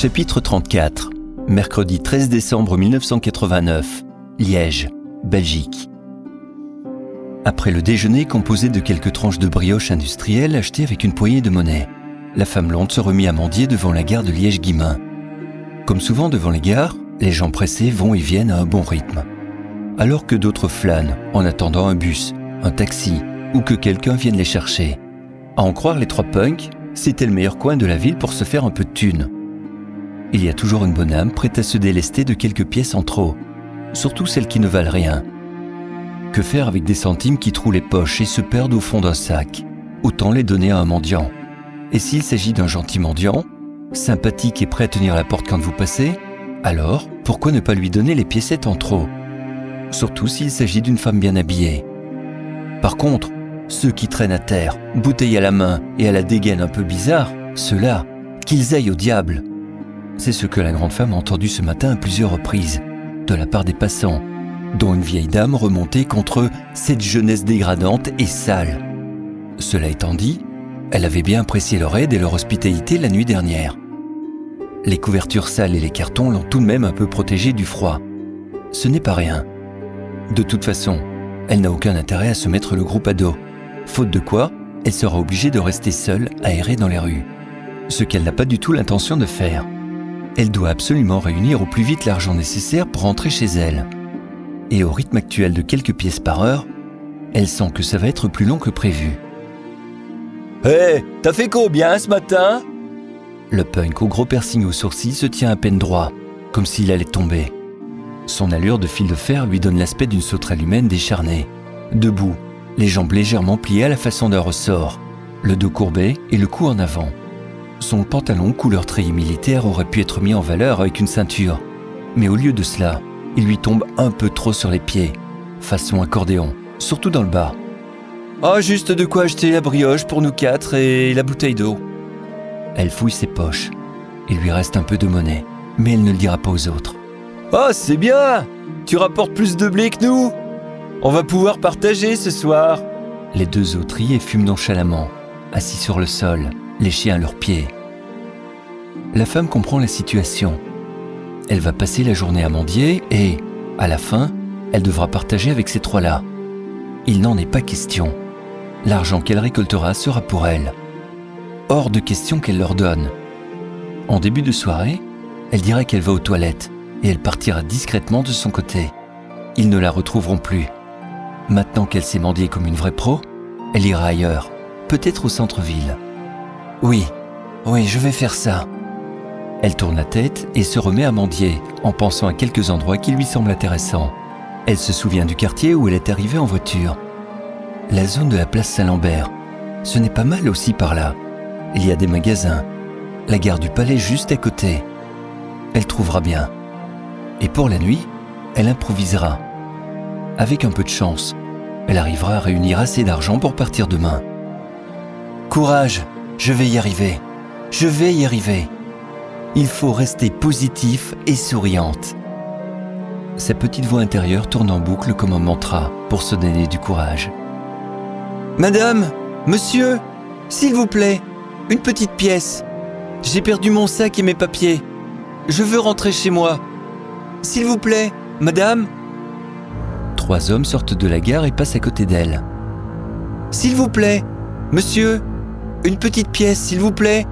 Chapitre 34 Mercredi 13 décembre 1989 Liège, Belgique Après le déjeuner composé de quelques tranches de brioche industrielle achetées avec une poignée de monnaie, la femme blonde se remit à mendier devant la gare de Liège-Guimain. Comme souvent devant les gares, les gens pressés vont et viennent à un bon rythme. Alors que d'autres flânent en attendant un bus, un taxi ou que quelqu'un vienne les chercher. À en croire les trois punks, c'était le meilleur coin de la ville pour se faire un peu de thunes. Il y a toujours une bonne âme prête à se délester de quelques pièces en trop, surtout celles qui ne valent rien. Que faire avec des centimes qui trouent les poches et se perdent au fond d'un sac? Autant les donner à un mendiant. Et s'il s'agit d'un gentil mendiant, sympathique et prêt à tenir la porte quand vous passez, alors pourquoi ne pas lui donner les piécettes en trop? Surtout s'il s'agit d'une femme bien habillée. Par contre, ceux qui traînent à terre, bouteille à la main et à la dégaine un peu bizarre, ceux-là, qu'ils aillent au diable. C'est ce que la grande femme a entendu ce matin à plusieurs reprises, de la part des passants, dont une vieille dame remontait contre cette jeunesse dégradante et sale. Cela étant dit, elle avait bien apprécié leur aide et leur hospitalité la nuit dernière. Les couvertures sales et les cartons l'ont tout de même un peu protégée du froid. Ce n'est pas rien. De toute façon, elle n'a aucun intérêt à se mettre le groupe à dos, faute de quoi, elle sera obligée de rester seule errer dans les rues. Ce qu'elle n'a pas du tout l'intention de faire. Elle doit absolument réunir au plus vite l'argent nécessaire pour rentrer chez elle. Et au rythme actuel de quelques pièces par heure, elle sent que ça va être plus long que prévu. Hé, t'as fait combien ce matin? Le punk au gros piercing au sourcil se tient à peine droit, comme s'il allait tomber. Son allure de fil de fer lui donne l'aspect d'une sauterelle humaine décharnée. Debout, les jambes légèrement pliées à la façon d'un ressort, le dos courbé et le cou en avant. Son pantalon couleur treillis militaire aurait pu être mis en valeur avec une ceinture, mais au lieu de cela, il lui tombe un peu trop sur les pieds, façon accordéon, surtout dans le bas. Oh, juste de quoi acheter la brioche pour nous quatre et la bouteille d'eau. Elle fouille ses poches. Il lui reste un peu de monnaie, mais elle ne le dira pas aux autres. Oh, c'est bien Tu rapportes plus de blé que nous On va pouvoir partager ce soir Les deux et fument nonchalamment, assis sur le sol, les chiens à leurs pieds. La femme comprend la situation. Elle va passer la journée à mendier et, à la fin, elle devra partager avec ces trois-là. Il n'en est pas question. L'argent qu'elle récoltera sera pour elle. Hors de question qu'elle leur donne. En début de soirée, elle dira qu'elle va aux toilettes et elle partira discrètement de son côté. Ils ne la retrouveront plus. Maintenant qu'elle s'est mendiée comme une vraie pro, elle ira ailleurs, peut-être au centre-ville. Oui, oui, je vais faire ça. Elle tourne la tête et se remet à mendier en pensant à quelques endroits qui lui semblent intéressants. Elle se souvient du quartier où elle est arrivée en voiture. La zone de la place Saint-Lambert. Ce n'est pas mal aussi par là. Il y a des magasins. La gare du Palais juste à côté. Elle trouvera bien. Et pour la nuit, elle improvisera. Avec un peu de chance, elle arrivera à réunir assez d'argent pour partir demain. Courage, je vais y arriver. Je vais y arriver. Il faut rester positif et souriante. Sa petite voix intérieure tourne en boucle comme un mantra pour se donner du courage. Madame, monsieur, s'il vous plaît, une petite pièce. J'ai perdu mon sac et mes papiers. Je veux rentrer chez moi. S'il vous plaît, madame Trois hommes sortent de la gare et passent à côté d'elle. S'il vous plaît, monsieur, une petite pièce, s'il vous plaît.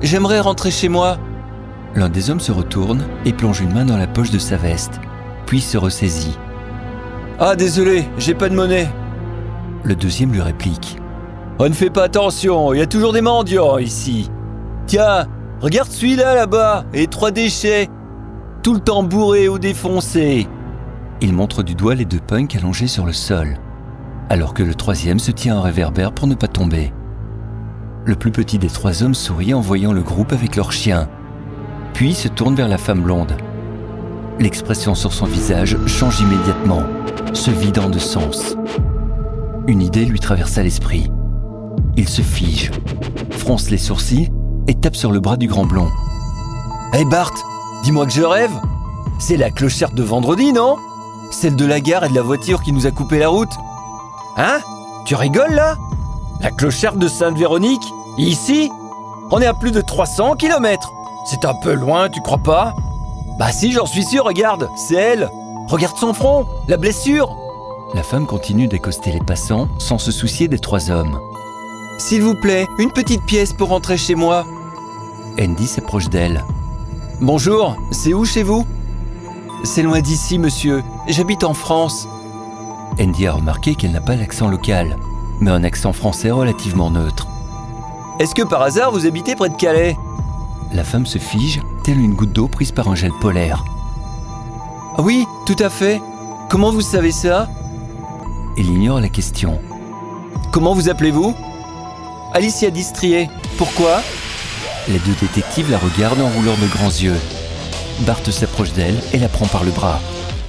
J'aimerais rentrer chez moi. L'un des hommes se retourne et plonge une main dans la poche de sa veste, puis se ressaisit. Ah, désolé, j'ai pas de monnaie. Le deuxième lui réplique. On ne fait pas attention, il y a toujours des mendiants ici. Tiens, regarde celui-là là-bas, et trois déchets tout le temps bourré ou défoncé. Il montre du doigt les deux punks allongés sur le sol, alors que le troisième se tient en réverbère pour ne pas tomber. Le plus petit des trois hommes sourit en voyant le groupe avec leur chien, puis se tourne vers la femme blonde. L'expression sur son visage change immédiatement, se vidant de sens. Une idée lui traversa l'esprit. Il se fige, fronce les sourcils et tape sur le bras du grand blond. Hé Bart, Dis-moi que je rêve C'est la clochette de vendredi, non? Celle de la gare et de la voiture qui nous a coupé la route Hein? Tu rigoles là? La clochette de Sainte-Véronique Ici On est à plus de 300 km C'est un peu loin, tu crois pas? Bah si, j'en suis sûr, regarde, c'est elle Regarde son front, la blessure La femme continue d'accoster les passants sans se soucier des trois hommes. S'il vous plaît, une petite pièce pour rentrer chez moi. Andy s'approche d'elle. Bonjour, c'est où chez vous? C'est loin d'ici, monsieur. J'habite en France. Andy a remarqué qu'elle n'a pas l'accent local, mais un accent français relativement neutre. Est-ce que par hasard vous habitez près de Calais? La femme se fige, telle une goutte d'eau prise par un gel polaire. Ah Oui, tout à fait. Comment vous savez ça? Il ignore la question. Comment vous appelez-vous? Alicia Distrier. Pourquoi? Les deux détectives la regardent en roulant de grands yeux. Bart s'approche d'elle et la prend par le bras.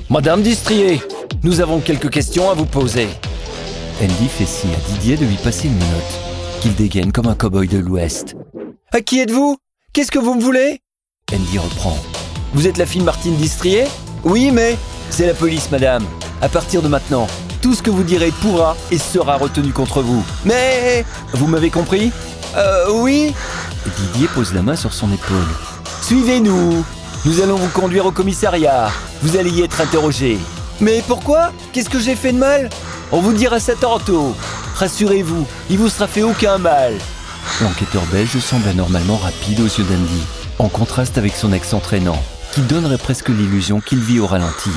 Madame Distrier, nous avons quelques questions à vous poser. Andy fait signe à Didier de lui passer une menotte, qu'il dégaine comme un cow-boy de l'Ouest. À qui êtes-vous? Qu'est-ce que vous me voulez? Andy reprend. Vous êtes la fille Martine Distrier? Oui, mais c'est la police, madame. À partir de maintenant, tout ce que vous direz pourra et sera retenu contre vous. Mais vous m'avez compris? Euh, oui. Didier pose la main sur son épaule. Suivez-nous. Nous allons vous conduire au commissariat. Vous allez y être interrogé. Mais pourquoi? Qu'est-ce que j'ai fait de mal? On vous dira ça tantôt. Rassurez-vous, il vous sera fait aucun mal. L'enquêteur belge semble anormalement rapide aux yeux d'Andy, en contraste avec son accent traînant, qui donnerait presque l'illusion qu'il vit au ralenti.